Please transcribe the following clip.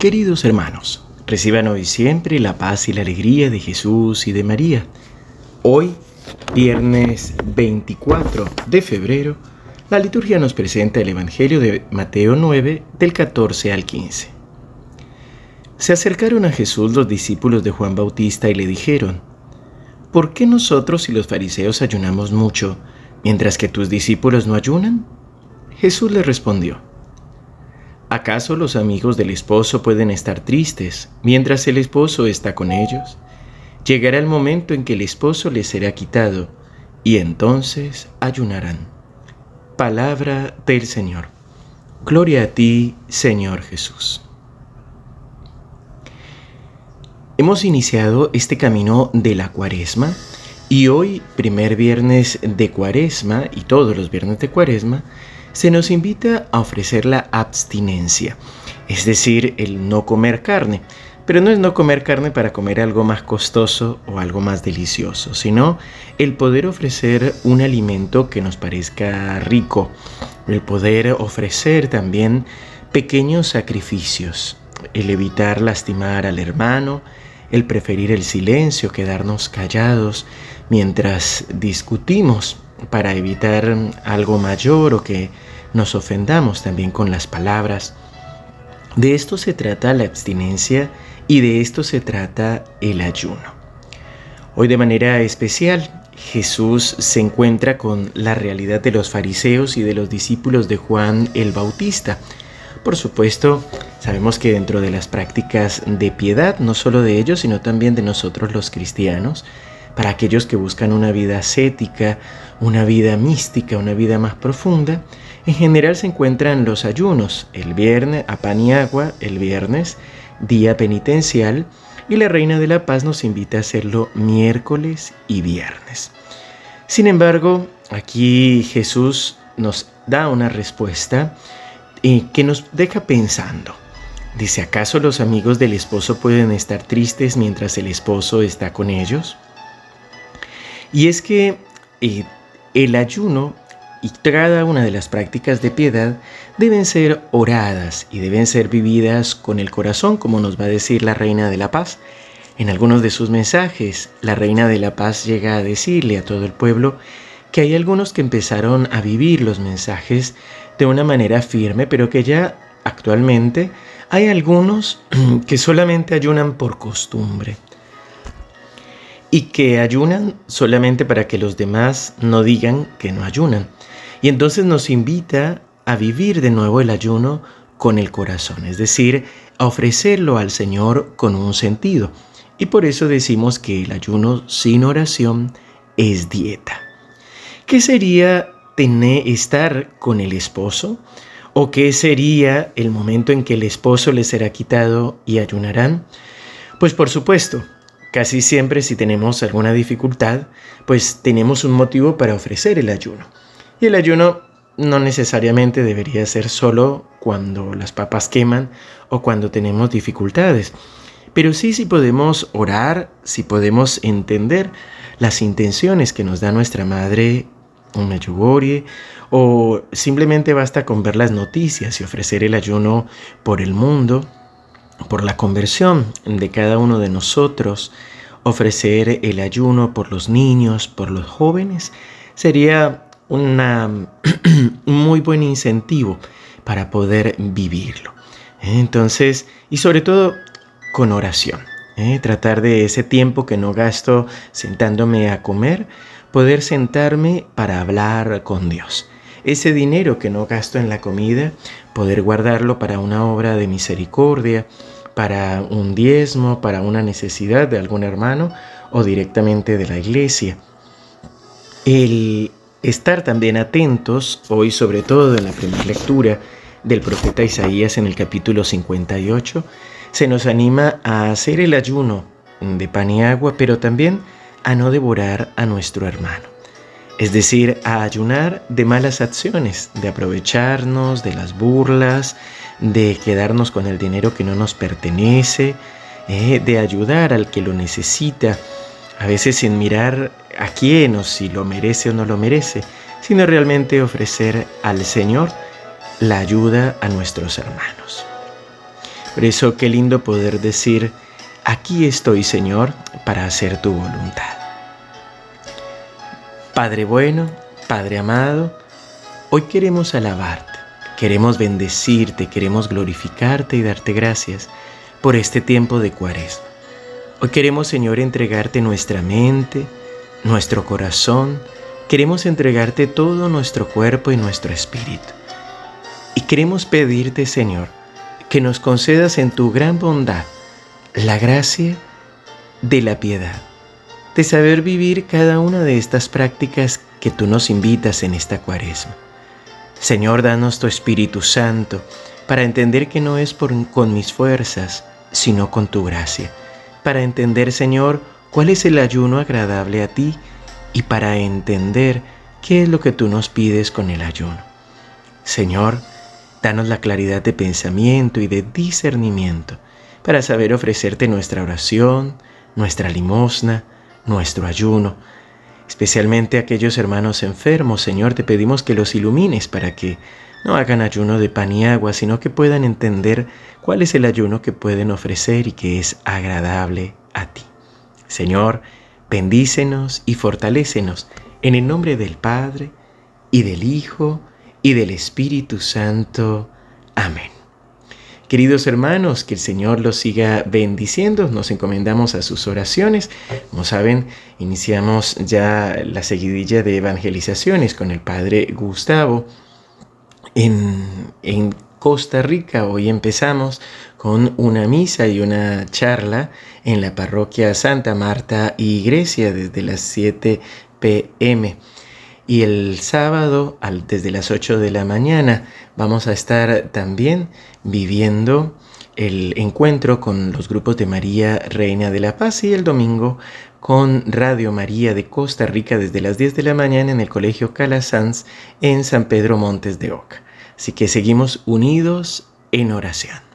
Queridos hermanos, reciban hoy siempre la paz y la alegría de Jesús y de María. Hoy, viernes 24 de febrero, la liturgia nos presenta el Evangelio de Mateo 9 del 14 al 15. Se acercaron a Jesús los discípulos de Juan Bautista y le dijeron, ¿por qué nosotros y los fariseos ayunamos mucho, mientras que tus discípulos no ayunan? Jesús le respondió, ¿Acaso los amigos del esposo pueden estar tristes mientras el esposo está con ellos? Llegará el momento en que el esposo les será quitado y entonces ayunarán. Palabra del Señor. Gloria a ti, Señor Jesús. Hemos iniciado este camino de la cuaresma y hoy, primer viernes de cuaresma y todos los viernes de cuaresma, se nos invita a ofrecer la abstinencia, es decir, el no comer carne. Pero no es no comer carne para comer algo más costoso o algo más delicioso, sino el poder ofrecer un alimento que nos parezca rico, el poder ofrecer también pequeños sacrificios, el evitar lastimar al hermano, el preferir el silencio, quedarnos callados mientras discutimos para evitar algo mayor o que nos ofendamos también con las palabras. De esto se trata la abstinencia y de esto se trata el ayuno. Hoy de manera especial Jesús se encuentra con la realidad de los fariseos y de los discípulos de Juan el Bautista. Por supuesto, sabemos que dentro de las prácticas de piedad, no solo de ellos, sino también de nosotros los cristianos, para aquellos que buscan una vida ascética, una vida mística, una vida más profunda, en general se encuentran los ayunos, el viernes a pan y agua, el viernes, día penitencial, y la Reina de la Paz nos invita a hacerlo miércoles y viernes. Sin embargo, aquí Jesús nos da una respuesta eh, que nos deja pensando. Dice, ¿acaso los amigos del esposo pueden estar tristes mientras el esposo está con ellos? Y es que eh, el ayuno y cada una de las prácticas de piedad deben ser oradas y deben ser vividas con el corazón, como nos va a decir la Reina de la Paz. En algunos de sus mensajes, la Reina de la Paz llega a decirle a todo el pueblo que hay algunos que empezaron a vivir los mensajes de una manera firme, pero que ya actualmente hay algunos que solamente ayunan por costumbre y que ayunan solamente para que los demás no digan que no ayunan. Y entonces nos invita a vivir de nuevo el ayuno con el corazón, es decir, a ofrecerlo al Señor con un sentido. Y por eso decimos que el ayuno sin oración es dieta. ¿Qué sería tener, estar con el esposo? ¿O qué sería el momento en que el esposo le será quitado y ayunarán? Pues por supuesto, casi siempre si tenemos alguna dificultad, pues tenemos un motivo para ofrecer el ayuno. Y el ayuno no necesariamente debería ser solo cuando las papas queman o cuando tenemos dificultades. Pero sí si podemos orar, si podemos entender las intenciones que nos da nuestra madre un Medjugorje o simplemente basta con ver las noticias y ofrecer el ayuno por el mundo, por la conversión de cada uno de nosotros, ofrecer el ayuno por los niños, por los jóvenes, sería un muy buen incentivo para poder vivirlo. Entonces, y sobre todo con oración. ¿eh? Tratar de ese tiempo que no gasto sentándome a comer, poder sentarme para hablar con Dios. Ese dinero que no gasto en la comida, poder guardarlo para una obra de misericordia, para un diezmo, para una necesidad de algún hermano o directamente de la iglesia. El estar también atentos, hoy sobre todo en la primera lectura del profeta Isaías en el capítulo 58, se nos anima a hacer el ayuno de pan y agua, pero también a no devorar a nuestro hermano. Es decir, a ayunar de malas acciones, de aprovecharnos de las burlas, de quedarnos con el dinero que no nos pertenece, eh, de ayudar al que lo necesita, a veces sin mirar a quién o si lo merece o no lo merece, sino realmente ofrecer al Señor la ayuda a nuestros hermanos. Por eso qué lindo poder decir, aquí estoy Señor para hacer tu voluntad. Padre bueno, Padre amado, hoy queremos alabarte, queremos bendecirte, queremos glorificarte y darte gracias por este tiempo de cuaresma. Hoy queremos Señor entregarte nuestra mente, nuestro corazón, queremos entregarte todo nuestro cuerpo y nuestro espíritu. Y queremos pedirte Señor, que nos concedas en tu gran bondad la gracia de la piedad, de saber vivir cada una de estas prácticas que tú nos invitas en esta cuaresma. Señor, danos tu Espíritu Santo para entender que no es con mis fuerzas, sino con tu gracia, para entender, Señor, cuál es el ayuno agradable a ti y para entender qué es lo que tú nos pides con el ayuno. Señor, Danos la claridad de pensamiento y de discernimiento para saber ofrecerte nuestra oración, nuestra limosna, nuestro ayuno. Especialmente aquellos hermanos enfermos, Señor, te pedimos que los ilumines para que no hagan ayuno de pan y agua, sino que puedan entender cuál es el ayuno que pueden ofrecer y que es agradable a ti. Señor, bendícenos y fortalécenos en el nombre del Padre y del Hijo y del Espíritu Santo. Amén. Queridos hermanos, que el Señor los siga bendiciendo. Nos encomendamos a sus oraciones. Como saben, iniciamos ya la seguidilla de evangelizaciones con el Padre Gustavo en, en Costa Rica. Hoy empezamos con una misa y una charla en la parroquia Santa Marta y Grecia desde las 7 pm. Y el sábado, desde las 8 de la mañana, vamos a estar también viviendo el encuentro con los grupos de María Reina de la Paz y el domingo con Radio María de Costa Rica desde las 10 de la mañana en el Colegio Calasanz en San Pedro Montes de Oca. Así que seguimos unidos en oración.